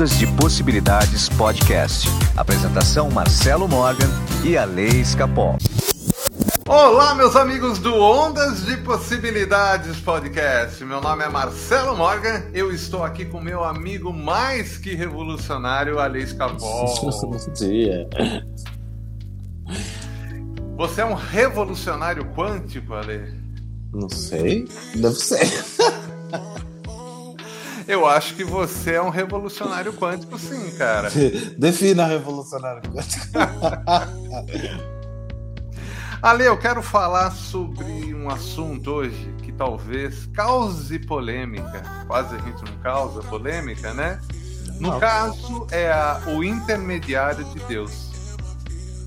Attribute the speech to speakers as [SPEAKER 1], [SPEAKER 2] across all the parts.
[SPEAKER 1] Ondas de Possibilidades Podcast. Apresentação Marcelo Morgan e a Lei Escapol.
[SPEAKER 2] Olá, meus amigos do Ondas de Possibilidades Podcast. Meu nome é Marcelo Morgan. Eu estou aqui com meu amigo mais que revolucionário, Ale Escapol.
[SPEAKER 3] Bom dia.
[SPEAKER 2] Você é um revolucionário quântico, Ale?
[SPEAKER 3] Não sei. Deve ser.
[SPEAKER 2] Eu acho que você é um revolucionário quântico, sim, cara.
[SPEAKER 3] Defina revolucionário quântico.
[SPEAKER 2] Ale, eu quero falar sobre um assunto hoje que talvez cause polêmica. Quase a gente não causa polêmica, né? No
[SPEAKER 3] Não.
[SPEAKER 2] caso, é a- o intermediário de Deus.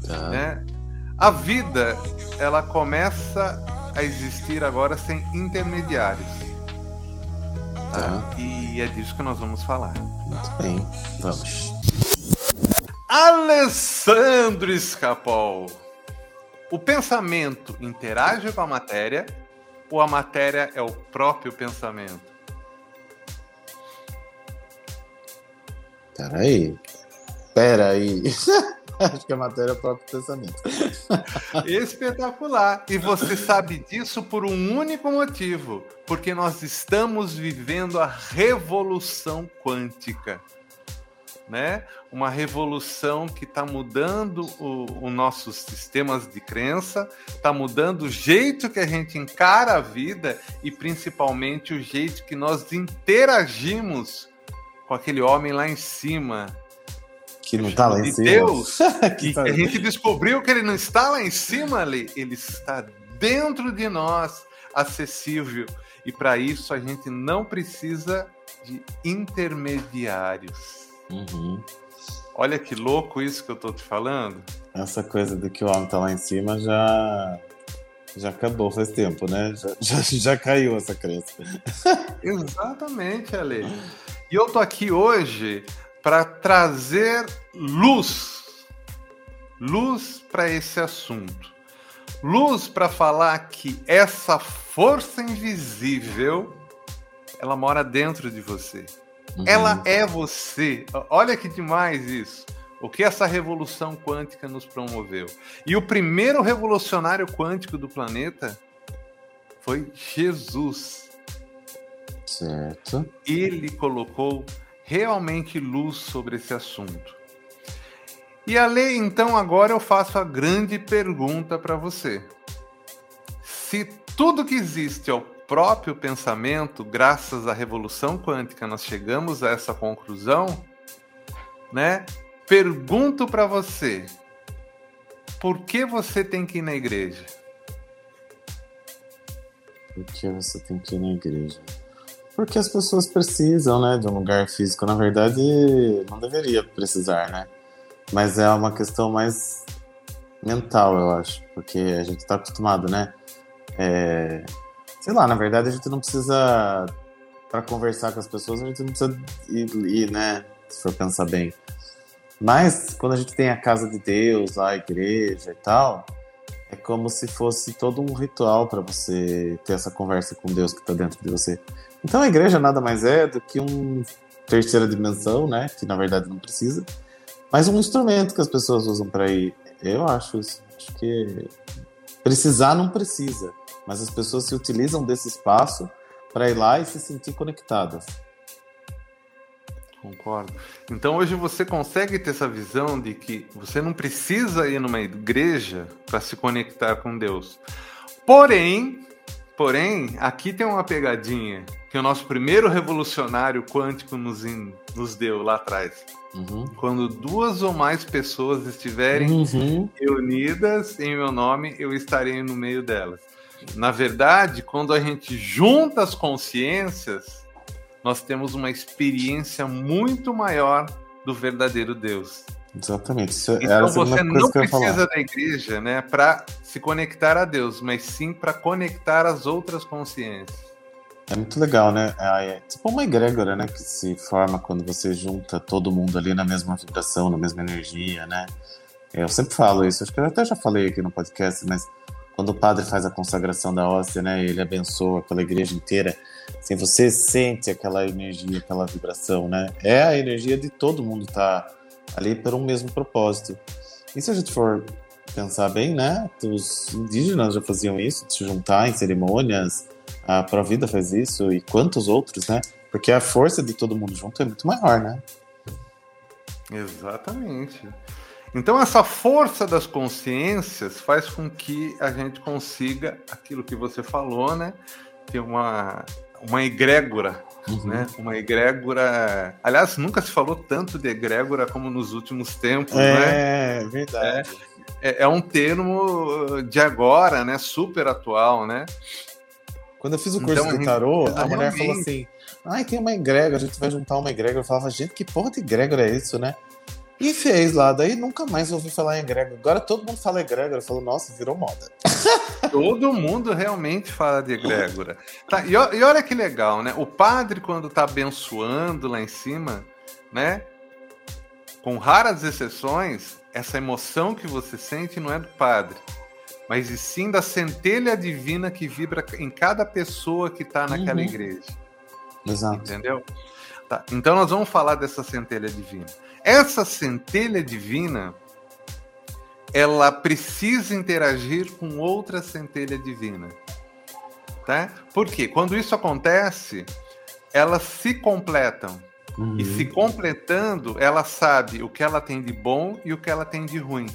[SPEAKER 3] Tá.
[SPEAKER 2] né? A vida, ela começa a existir agora sem intermediários.
[SPEAKER 3] Tá.
[SPEAKER 2] E é disso que nós vamos falar.
[SPEAKER 3] Muito bem. Vamos.
[SPEAKER 2] Alessandro Escapol. O pensamento interage com a matéria ou a matéria é o próprio pensamento?
[SPEAKER 3] Peraí. Peraí. Acho que a matéria é o próprio pensamento.
[SPEAKER 2] Espetacular! E você sabe disso por um único motivo: porque nós estamos vivendo a revolução quântica. Né? Uma revolução que está mudando os nossos sistemas de crença, está mudando o jeito que a gente encara a vida e principalmente o jeito que nós interagimos com aquele homem lá em cima,
[SPEAKER 3] Que não tá lá em
[SPEAKER 2] de
[SPEAKER 3] cima.
[SPEAKER 2] Deus,
[SPEAKER 3] Que tá-
[SPEAKER 2] a gente descobriu que ele não está lá em cima, ali, ele está dentro de nós, acessível. E para isso a gente não precisa de intermediários.
[SPEAKER 3] Uhum.
[SPEAKER 2] Olha que louco isso que eu tô te falando.
[SPEAKER 3] Essa coisa de que o homem tá lá em cima já. Já acabou faz tempo, né? Já, já, já caiu essa crença.
[SPEAKER 2] Exatamente, Ale. E eu tô aqui hoje para trazer luz. Luz para esse assunto. Luz para falar que essa força invisível ela mora dentro de você.
[SPEAKER 3] Uhum.
[SPEAKER 2] Ela é você. Olha que demais isso. O que essa revolução quântica nos promoveu. E o primeiro revolucionário quântico do planeta foi Jesus
[SPEAKER 3] Certo.
[SPEAKER 2] ele colocou realmente luz sobre esse assunto. E a lei, então, agora eu faço a grande pergunta para você. Se tudo que existe é o próprio pensamento, graças à revolução quântica nós chegamos a essa conclusão, né? Pergunto para você: por que você tem que ir na igreja?
[SPEAKER 3] Por que você tem que ir na igreja? Porque as pessoas precisam, né, de um lugar físico. Na verdade, não deveria precisar, né? Mas é uma questão mais mental, eu acho. Porque a gente tá acostumado, né? É... Sei lá, na verdade, a gente não precisa. Para conversar com as pessoas, a gente não precisa ir, ir, né? Se for pensar bem. Mas, quando a gente tem a casa de Deus, lá, a igreja e tal, é como se fosse todo um ritual para você ter essa conversa com Deus que está dentro de você. Então a igreja nada mais é do que um terceira dimensão, né? Que na verdade não precisa, mas um instrumento que as pessoas usam para ir. Eu acho isso. Acho que precisar não precisa, mas as pessoas se utilizam desse espaço para ir lá e se sentir conectadas.
[SPEAKER 2] Concordo. Então hoje você consegue ter essa visão de que você não precisa ir numa igreja para se conectar com Deus. Porém, porém, aqui tem uma pegadinha que o nosso primeiro revolucionário quântico nos, in- nos deu lá atrás.
[SPEAKER 3] Uhum.
[SPEAKER 2] Quando duas ou mais pessoas estiverem
[SPEAKER 3] Uhum.
[SPEAKER 2] reunidas em meu nome, eu estarei no meio delas. Na verdade, quando a gente junta as consciências, nós temos uma experiência muito maior do verdadeiro Deus.
[SPEAKER 3] Exatamente. Isso
[SPEAKER 2] Então você não precisa da igreja, né, para se conectar a Deus, mas sim para conectar as outras consciências.
[SPEAKER 3] É muito legal, né? É, é tipo uma egrégora, né? Que se forma quando você junta todo mundo ali na mesma vibração, na mesma energia, né? Eu sempre falo isso, acho que eu até já falei aqui no podcast, mas quando o padre faz a consagração da hóstia, né? Ele abençoa aquela igreja inteira. Assim, você sente aquela energia, aquela vibração, né? É a energia de todo mundo tá ali por um mesmo propósito. E se a gente for pensar bem, né? Os indígenas já faziam isso, de se juntar em cerimônias, a Provida faz isso e quantos outros, né? Porque a força de todo mundo junto é muito maior, né?
[SPEAKER 2] Exatamente. Então, essa força das consciências faz com que a gente consiga aquilo que você falou, né? Ter uma, uma egrégora, uhum. né? Uma egrégora. Aliás, nunca se falou tanto de egrégora como nos últimos tempos,
[SPEAKER 3] é,
[SPEAKER 2] né?
[SPEAKER 3] É, verdade.
[SPEAKER 2] É, é um termo de agora, né? Super atual, né?
[SPEAKER 3] Quando eu fiz o curso então, de tarô, a mulher falou assim: Ai, tem uma egrégora, a gente vai juntar uma egrégora. Eu falava, gente, que porra de egrégora é isso, né? E fez lá, daí nunca mais ouvi falar em egrégora. Agora todo mundo fala egrégora. Falou, nossa, virou moda.
[SPEAKER 2] Todo mundo realmente fala de egrégora. Tá, e, e olha que legal, né? O padre, quando tá abençoando lá em cima, né? Com raras exceções, essa emoção que você sente não é do padre mas e sim da centelha divina que vibra em cada pessoa que está naquela uhum. igreja.
[SPEAKER 3] Exato.
[SPEAKER 2] Entendeu? Tá. Então nós vamos falar dessa centelha divina. Essa centelha divina, ela precisa interagir com outra centelha divina. Tá? Por quê? Quando isso acontece, elas se completam. Uhum. E se completando, ela sabe o que ela tem de bom e o que ela tem de ruim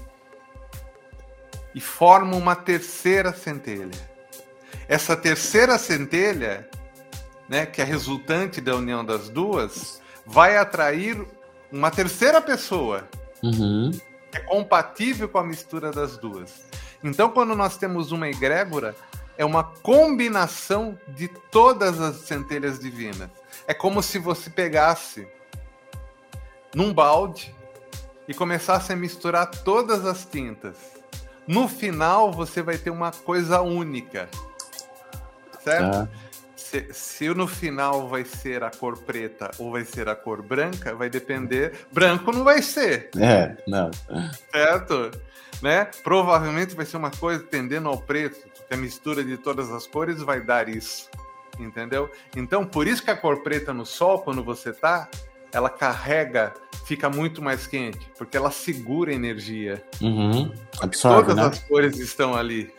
[SPEAKER 2] e forma uma terceira centelha. Essa terceira centelha, né, que é resultante da união das duas, vai atrair uma terceira pessoa
[SPEAKER 3] uhum.
[SPEAKER 2] que é compatível com a mistura das duas. Então, quando nós temos uma egrégora, é uma combinação de todas as centelhas divinas. É como se você pegasse num balde e começasse a misturar todas as tintas no final, você vai ter uma coisa única. Certo? Ah. Se, se no final vai ser a cor preta ou vai ser a cor branca, vai depender. Branco não vai ser.
[SPEAKER 3] É, não.
[SPEAKER 2] Certo? Né? Provavelmente vai ser uma coisa tendendo ao preto, que a mistura de todas as cores vai dar isso. Entendeu? Então, por isso que a cor preta no sol, quando você tá, ela carrega, fica muito mais quente, porque ela segura energia.
[SPEAKER 3] Uhum. Absorve,
[SPEAKER 2] Todas
[SPEAKER 3] né?
[SPEAKER 2] as cores estão ali.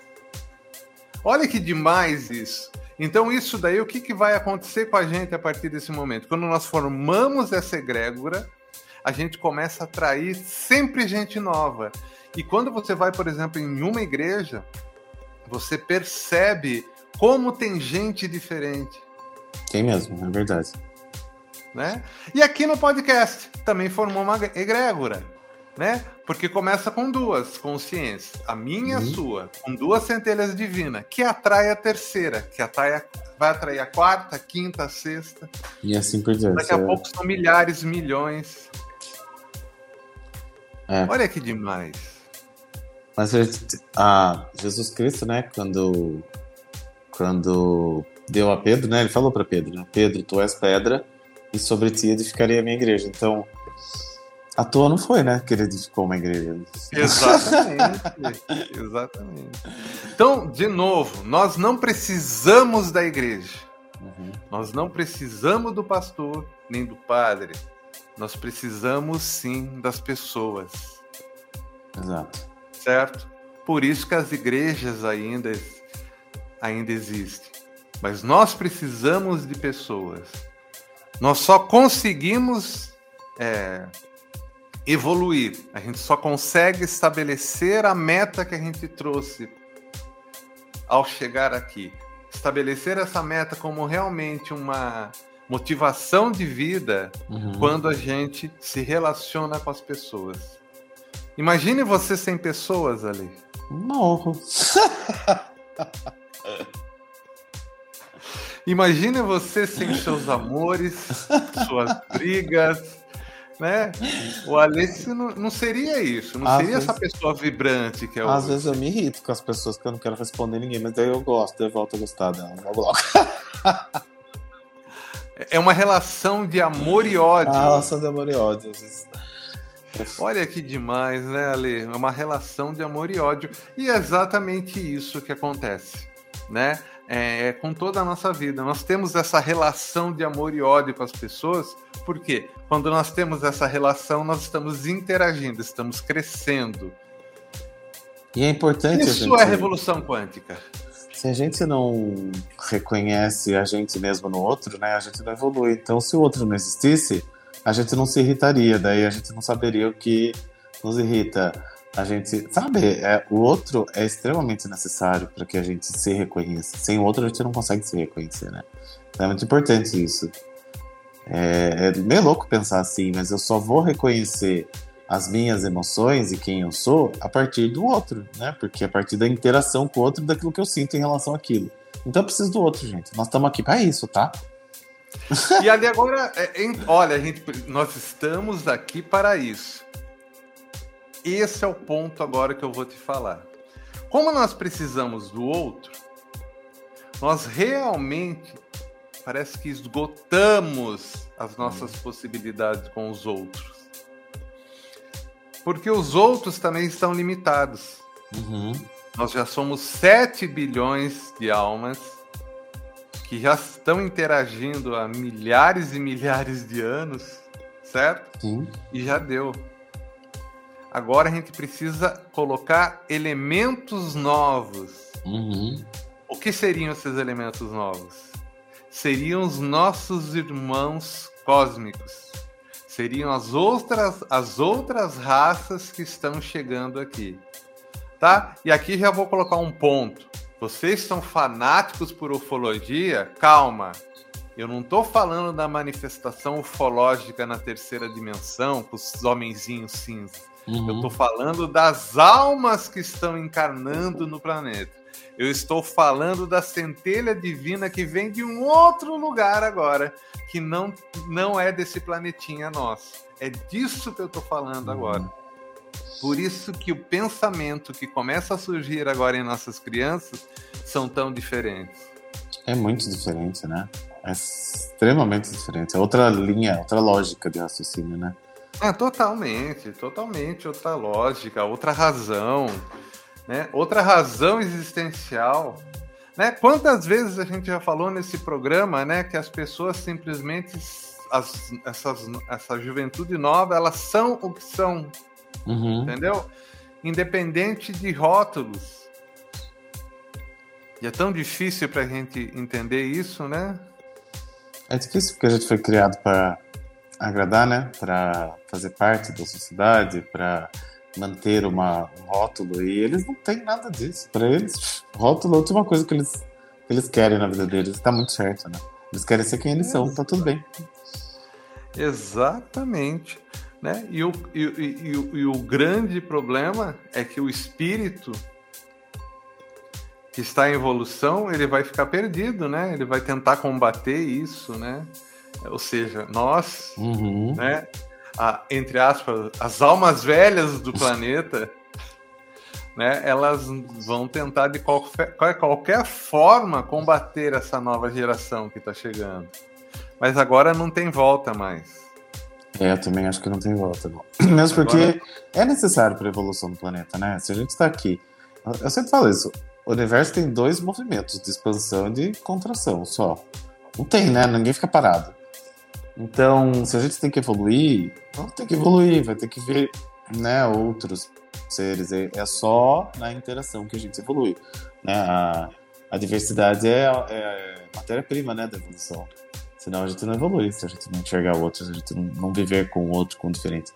[SPEAKER 2] Olha que demais isso. Então, isso daí, o que, que vai acontecer com a gente a partir desse momento? Quando nós formamos essa egrégora, a gente começa a atrair sempre gente nova. E quando você vai, por exemplo, em uma igreja, você percebe como tem gente diferente.
[SPEAKER 3] Tem mesmo, é verdade.
[SPEAKER 2] Né? E aqui no podcast também formou uma egrégora, né? Porque começa com duas consciências, a minha e a uhum. sua, com duas centelhas divinas, que atrai a terceira, que atrai a, vai atrair a quarta, a quinta, a sexta.
[SPEAKER 3] E assim por diante.
[SPEAKER 2] Daqui a é... pouco são milhares, milhões. É. Olha que demais.
[SPEAKER 3] Mas a Jesus Cristo, né, quando, quando deu a Pedro, né, ele falou para Pedro, né, Pedro, tu és pedra, e sobre ti edificaria a minha igreja. Então, à toa não foi, né? Que ele edificou uma igreja.
[SPEAKER 2] Exatamente. exatamente. Então, de novo, nós não precisamos da igreja. Uhum. Nós não precisamos do pastor nem do padre. Nós precisamos sim das pessoas.
[SPEAKER 3] Exato.
[SPEAKER 2] Certo? Por isso que as igrejas ainda, ainda existem. Mas nós precisamos de pessoas nós só conseguimos é, evoluir, a gente só consegue estabelecer a meta que a gente trouxe ao chegar aqui. Estabelecer essa meta como realmente uma motivação de vida uhum. quando a gente se relaciona com as pessoas. Imagine você sem pessoas ali.
[SPEAKER 3] Morro.
[SPEAKER 2] Imagina você sem seus amores, suas brigas, né? O Alice não, não seria isso, não Às seria vezes... essa pessoa vibrante que é o.
[SPEAKER 3] Às vezes eu me irrito com as pessoas que eu não quero responder ninguém, mas daí eu gosto, eu volto a gostar dela, logo
[SPEAKER 2] É uma relação de amor e ódio.
[SPEAKER 3] Ah, relação de amor e ódio.
[SPEAKER 2] Olha que demais, né, Ale? É uma relação de amor e ódio. E é exatamente isso que acontece, né? É, é, com toda a nossa vida. Nós temos essa relação de amor e ódio com as pessoas, porque quando nós temos essa relação, nós estamos interagindo, estamos crescendo.
[SPEAKER 3] E é importante.
[SPEAKER 2] Isso gente... é revolução quântica.
[SPEAKER 3] Se a gente não reconhece a gente mesmo no outro, né, a gente não evolui. Então, se o outro não existisse, a gente não se irritaria, daí a gente não saberia o que nos irrita a gente sabe é, o outro é extremamente necessário para que a gente se reconheça. Sem o outro a gente não consegue se reconhecer né? Então é muito importante isso. É, é meio louco pensar assim mas eu só vou reconhecer as minhas emoções e quem eu sou a partir do outro né? Porque a partir da interação com o outro daquilo que eu sinto em relação àquilo. Então eu preciso do outro gente. Nós estamos aqui para isso tá?
[SPEAKER 2] E ali agora, é, olha, gente, nós estamos aqui para isso. Esse é o ponto agora que eu vou te falar. Como nós precisamos do outro, nós realmente parece que esgotamos as nossas possibilidades com os outros. Porque os outros também estão limitados. Uhum. Nós já somos 7 bilhões de almas que já estão interagindo há milhares e milhares de anos, certo?
[SPEAKER 3] Sim.
[SPEAKER 2] E já deu. Agora a gente precisa colocar elementos novos.
[SPEAKER 3] Uhum.
[SPEAKER 2] O que seriam esses elementos novos? Seriam os nossos irmãos cósmicos. Seriam as outras, as outras raças que estão chegando aqui. Tá? E aqui já vou colocar um ponto. Vocês são fanáticos por ufologia? Calma. Eu não estou falando da manifestação ufológica na terceira dimensão, com os homenzinhos cinza. Uhum. Eu estou falando das almas que estão encarnando no planeta. Eu estou falando da centelha divina que vem de um outro lugar agora, que não, não é desse planetinha nosso. É disso que eu estou falando uhum. agora. Por isso que o pensamento que começa a surgir agora em nossas crianças são tão diferentes.
[SPEAKER 3] É muito diferente, né? É extremamente diferente. É outra linha, outra lógica de raciocínio, né?
[SPEAKER 2] É, totalmente, totalmente outra lógica, outra razão, né? Outra razão existencial. Né? Quantas vezes a gente já falou nesse programa, né, que as pessoas simplesmente as, essas, essa juventude nova, elas são o que são,
[SPEAKER 3] uhum.
[SPEAKER 2] entendeu? Independente de rótulos. E é tão difícil para a gente entender isso, né?
[SPEAKER 3] É difícil porque a gente foi criado para agradar, né? Para fazer parte da sociedade, para manter uma, um rótulo. E eles não têm nada disso. Para eles, rótulo é a última coisa que eles, que eles querem na vida deles. Está muito certo, né? Eles querem ser quem eles são, tá tudo bem.
[SPEAKER 2] Exatamente. Né? E, o, e, e, e, o grande problema é que o espírito que está em evolução, ele vai ficar perdido, né? Ele vai tentar combater isso, né? Ou seja, nós,
[SPEAKER 3] uhum.
[SPEAKER 2] né, a, entre aspas, as almas velhas do planeta, né, elas vão tentar de qualquer, qualquer forma combater essa nova geração que está chegando. Mas agora não tem volta mais.
[SPEAKER 3] É, eu também acho que não tem volta, não. Mesmo porque agora... é necessário para a evolução do planeta, né? Se a gente está aqui. Eu sempre falo isso. O universo tem dois movimentos de expansão e de contração só. Não tem, né? Ninguém fica parado. Então, se a gente tem que evoluir, vamos ter que evoluir, vai ter que ver né, outros seres. É, é só na interação que a gente evolui. Né? A, a diversidade é, é matéria-prima né, da evolução. Senão a gente não evolui, se a gente não enxergar o outro, se a gente não viver com o outro, com o diferente.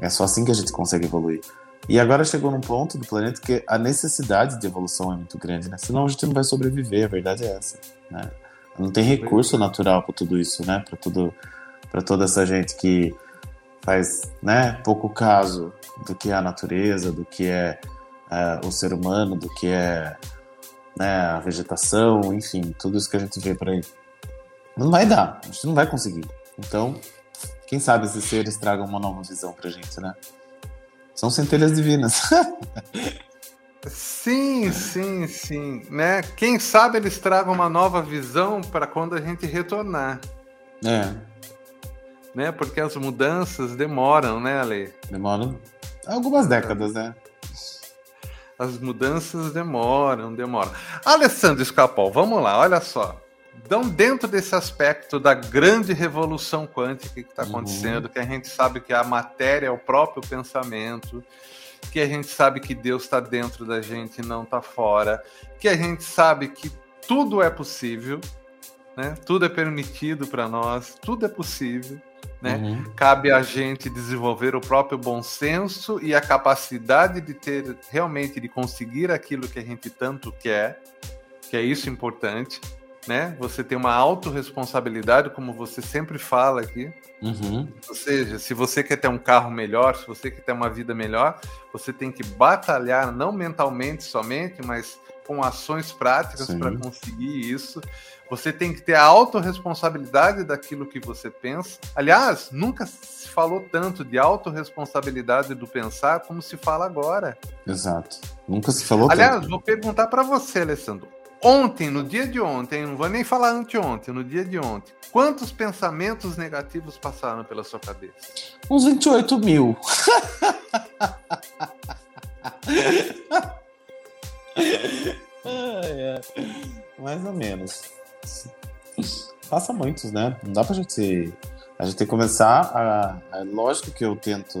[SPEAKER 3] É só assim que a gente consegue evoluir. E agora chegou num ponto do planeta que a necessidade de evolução é muito grande, né? Senão a gente não vai sobreviver, a verdade é essa, né? Não tem recurso natural para tudo isso, né? Para tudo, para toda essa gente que faz, né, pouco caso do que é a natureza, do que é, é o ser humano, do que é né, a vegetação, enfim, tudo isso que a gente vê por aí. Não vai dar, a gente não vai conseguir. Então, quem sabe esses seres tragam uma nova visão pra gente, né? São centelhas divinas.
[SPEAKER 2] Sim, sim, sim. Né? Quem sabe eles tragam uma nova visão para quando a gente retornar.
[SPEAKER 3] É.
[SPEAKER 2] né? Porque as mudanças demoram, né, Ale?
[SPEAKER 3] Demoram algumas décadas, né?
[SPEAKER 2] As mudanças demoram, demoram. Alessandro Escapol, vamos lá, olha só. Então, dentro desse aspecto da grande revolução quântica que está uhum. acontecendo, uhum. que a gente sabe que a matéria é o próprio pensamento, que a gente sabe que Deus está dentro da gente e não está fora, que a gente sabe que tudo é possível, né? tudo é permitido para nós, tudo é possível. Né? Uhum. Cabe a gente desenvolver o próprio bom senso e a capacidade de ter realmente de conseguir aquilo que a gente tanto quer, que é isso importante, né? Você tem uma autorresponsabilidade, como você sempre fala aqui. Uhum. Ou seja, se você quer ter um carro melhor, se você quer ter uma vida melhor, você tem que batalhar, não mentalmente somente, mas com ações práticas para conseguir isso. Você tem que ter a autorresponsabilidade daquilo que você pensa. Aliás, nunca se falou tanto de autorresponsabilidade do pensar como se fala agora.
[SPEAKER 3] Exato. Nunca se falou
[SPEAKER 2] Aliás,
[SPEAKER 3] tanto.
[SPEAKER 2] Aliás, vou perguntar para você, Alessandro. Ontem, no dia de ontem, não vou nem falar anteontem, no dia de ontem, quantos pensamentos negativos passaram pela sua cabeça?
[SPEAKER 3] Uns 28 mil. Mais ou menos. Passa muitos, né? Não dá pra gente. A gente tem que começar a. É lógico que eu tento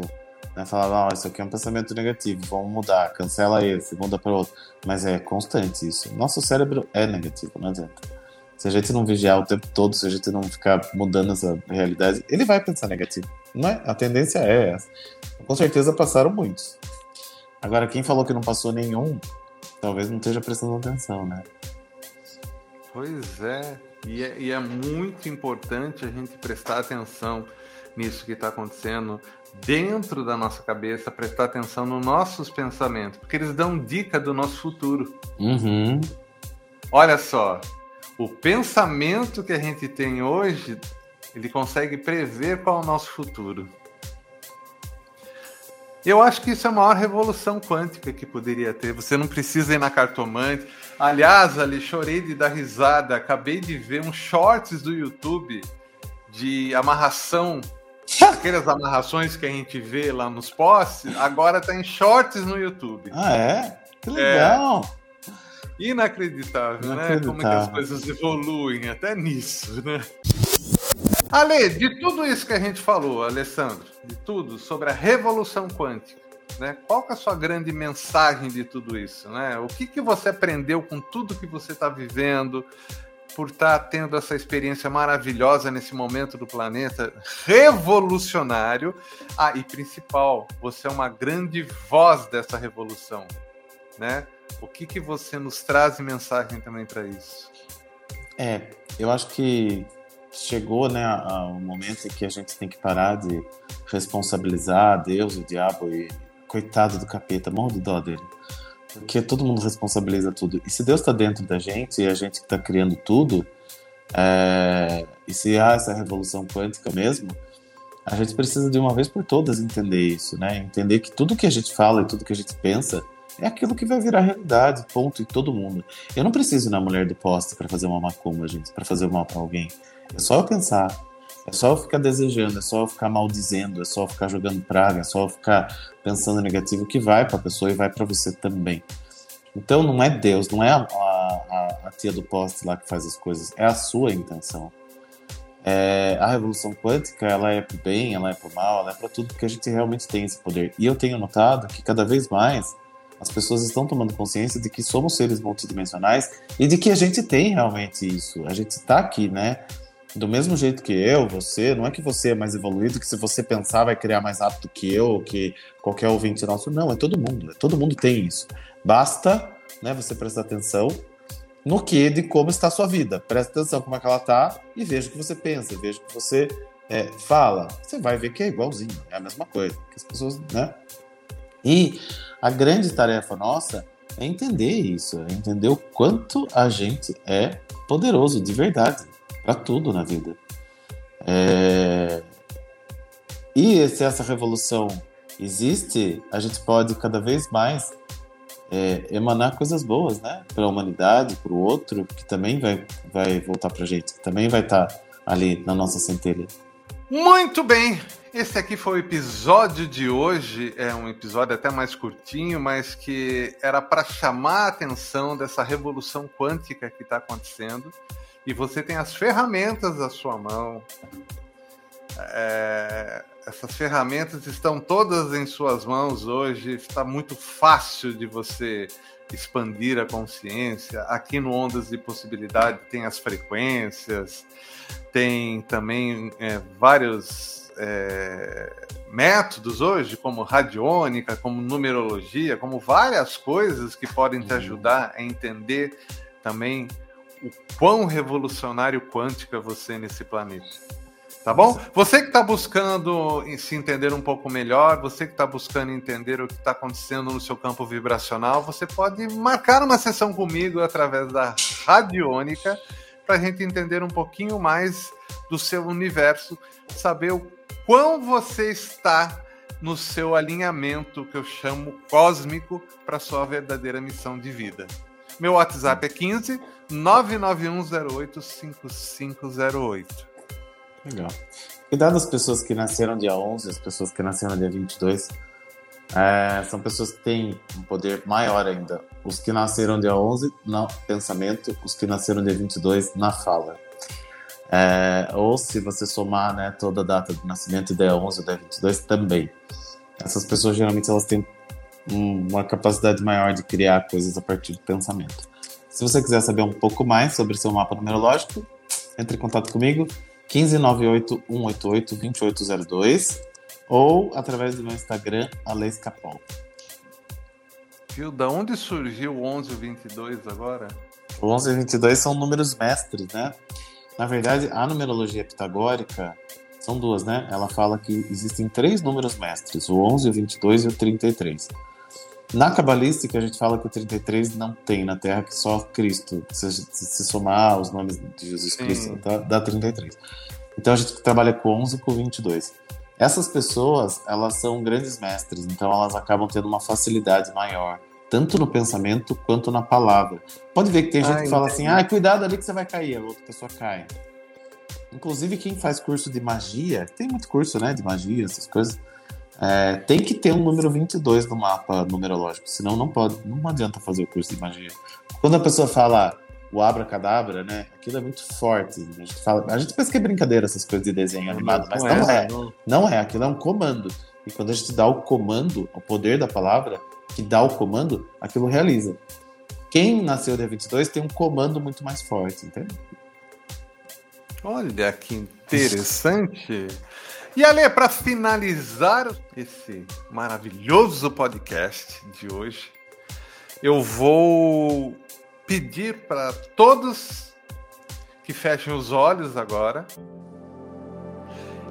[SPEAKER 3] né, falar, não, isso aqui é um pensamento negativo, vamos mudar, cancela esse, muda para outro. Mas é constante isso. Nosso cérebro é negativo, não adianta. Se a gente não vigiar o tempo todo, se a gente não ficar mudando essa realidade, ele vai pensar negativo. Não é? A tendência é essa. Com certeza passaram muitos. Agora, quem falou que não passou nenhum, talvez não esteja prestando atenção, né?
[SPEAKER 2] Pois é. E, é. e é muito importante a gente prestar atenção nisso que está acontecendo dentro da nossa cabeça, prestar atenção nos nossos pensamentos, porque eles dão dica do nosso futuro.
[SPEAKER 3] Uhum.
[SPEAKER 2] Olha só, o pensamento que a gente tem hoje, ele consegue prever qual é o nosso futuro. Eu acho que isso é a maior revolução quântica que poderia ter. Você não precisa ir na cartomante. Aliás, ali chorei de dar risada. Acabei de ver uns shorts do YouTube de amarração Aquelas amarrações que a gente vê lá nos posts, agora tá em shorts no YouTube.
[SPEAKER 3] Ah, é? Que legal! É.
[SPEAKER 2] Inacreditável, né? Como é que as coisas evoluem até nisso, né? Ale, de tudo isso que a gente falou, Alessandro, de tudo sobre a revolução quântica, né? Qual é a sua grande mensagem de tudo isso, né? O que, que você aprendeu com tudo que você está vivendo? Por estar tá tendo essa experiência maravilhosa nesse momento do planeta, revolucionário. Ah, e principal, você é uma grande voz dessa revolução, né? O que, que você nos traz de mensagem também para isso?
[SPEAKER 3] É, eu acho que chegou né, o momento em que a gente tem que parar de responsabilizar Deus, o diabo e coitado do capeta, morro de dó dele porque todo mundo responsabiliza tudo. E se Deus está dentro da gente e a gente que está criando tudo, é... e se há essa revolução quântica mesmo, a gente precisa de uma vez por todas entender isso, né? Entender que tudo que a gente fala e tudo que a gente pensa é aquilo que vai virar realidade, ponto, em todo mundo. Eu não preciso ir na mulher do poste para fazer uma macumba, gente, para fazer mal para alguém. É só eu pensar, é só eu ficar desejando, é só eu ficar maldizendo, é só eu ficar jogando praga, é só eu ficar pensando negativo que vai para a pessoa e vai para você também. Então não é Deus, não é a, a, a, tia do poste lá que faz as coisas, é a sua intenção. É, a revolução quântica ela é pro bem, ela é pro mal, ela é para tudo, porque a gente realmente tem esse poder. E eu tenho notado que cada vez mais as pessoas estão tomando consciência de que somos seres multidimensionais e de que a gente tem realmente isso. A gente está aqui, né? Do mesmo jeito que eu, você, não é que você é mais evoluído, que se você pensar vai criar mais rápido que eu, que qualquer ouvinte nosso. Não, é todo mundo. É, todo mundo tem isso. Basta né, você prestar atenção no que, de como está a sua vida. Presta atenção como é que ela está e veja o que você pensa, veja o que você é, fala. Você vai ver que é igualzinho, é a mesma coisa. Que as pessoas, né? E a grande tarefa nossa é entender isso, é entender o quanto a gente é poderoso de verdade para tudo na vida. É... E se essa revolução existe, a gente pode cada vez mais é, emanar coisas boas, né? Para a humanidade, para o outro, que também vai, vai voltar para a gente, que também vai estar tá ali na nossa centelha.
[SPEAKER 2] Muito bem, esse aqui foi o episódio de hoje. É um episódio até mais curtinho, mas que era para chamar a atenção dessa revolução quântica que está acontecendo. E você tem as ferramentas à sua mão. É, essas ferramentas estão todas em suas mãos hoje. Está muito fácil de você expandir a consciência. Aqui no Ondas de Possibilidade tem as frequências, tem também é, vários é, métodos hoje, como radiônica, como numerologia, como várias coisas que podem te uhum. ajudar a entender também o quão revolucionário quântico é você nesse planeta. Tá bom? Você que está buscando se entender um pouco melhor, você que está buscando entender o que está acontecendo no seu campo vibracional, você pode marcar uma sessão comigo através da Radiônica para a gente entender um pouquinho mais do seu universo, saber o quão você está no seu alinhamento que eu chamo cósmico para sua verdadeira missão de vida. Meu WhatsApp é 15 99108 5508.
[SPEAKER 3] Legal. Cuidado das pessoas que nasceram dia 11, as pessoas que nasceram dia 22. É, são pessoas que têm um poder maior ainda. Os que nasceram dia 11 no pensamento, os que nasceram dia 22 na fala. É, ou se você somar né, toda a data de nascimento, dia 11 ou dia 22 também. Essas pessoas geralmente elas têm uma capacidade maior de criar coisas a partir do pensamento. Se você quiser saber um pouco mais sobre seu mapa numerológico, entre em contato comigo, 1598 188 2802 ou através do meu Instagram, Alex Capol.
[SPEAKER 2] Viu? Da onde surgiu o 11 e o 22 agora?
[SPEAKER 3] O 11 e o 22 são números mestres, né? Na verdade, a numerologia pitagórica são duas, né? Ela fala que existem três números mestres, o 11, o 22 e o 33. Na cabalística, a gente fala que o 33 não tem na Terra, que só Cristo. Se, se somar os nomes de Jesus Cristo, dá, dá 33. Então a gente trabalha com 11 e com 22. Essas pessoas, elas são grandes mestres, então elas acabam tendo uma facilidade maior, tanto no pensamento quanto na palavra. Pode ver que tem gente Ai, que fala assim, ah, cuidado ali que você vai cair, a outra pessoa cai. Inclusive, quem faz curso de magia, tem muito curso, né, de magia, essas coisas, é, tem que ter um número 22 no mapa numerológico, senão não pode, não adianta fazer o curso de magia. Quando a pessoa fala, o abracadabra, né? Aquilo é muito forte. A gente, fala, a gente pensa que é brincadeira essas coisas de desenho animado, mas não, não é. é. Não. não é, aquilo é um comando. E quando a gente dá o comando, o poder da palavra, que dá o comando, aquilo realiza. Quem nasceu dia 22 tem um comando muito mais forte, entende?
[SPEAKER 2] Olha que interessante. E Ale, para finalizar esse maravilhoso podcast de hoje, eu vou pedir para todos que fechem os olhos agora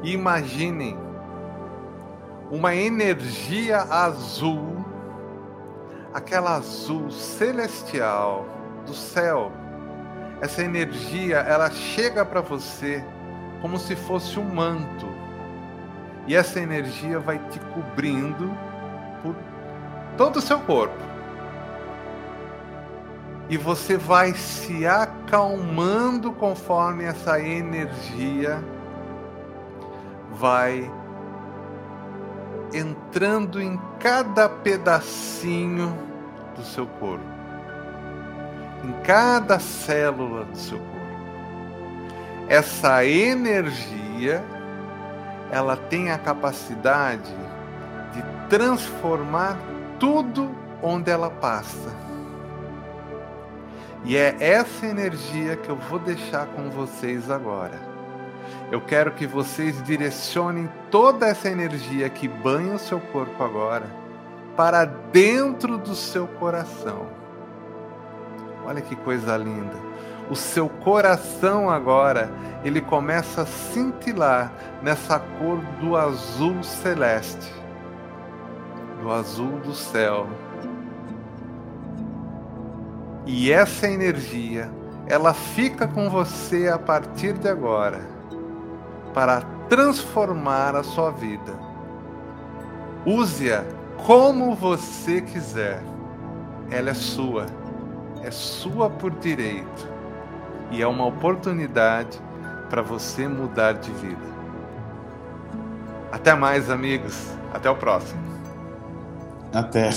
[SPEAKER 2] e imaginem uma energia azul, aquela azul celestial do céu. Essa energia, ela chega para você como se fosse um manto. E essa energia vai te cobrindo por todo o seu corpo e você vai se acalmando conforme essa energia vai entrando em cada pedacinho do seu corpo, em cada célula do seu corpo. Essa energia, ela tem a capacidade de transformar tudo onde ela passa e é essa energia que eu vou deixar com vocês agora. Eu quero que vocês direcionem toda essa energia que banha o seu corpo agora para dentro do seu coração. Olha que coisa linda. O seu coração agora, ele começa a cintilar nessa cor do azul celeste, do azul do céu. E essa energia, ela fica com você a partir de agora para transformar a sua vida. Use-a como você quiser. Ela é sua. É sua por direito. E é uma oportunidade para você mudar de vida. Até mais, amigos. Até o próximo.
[SPEAKER 3] Até.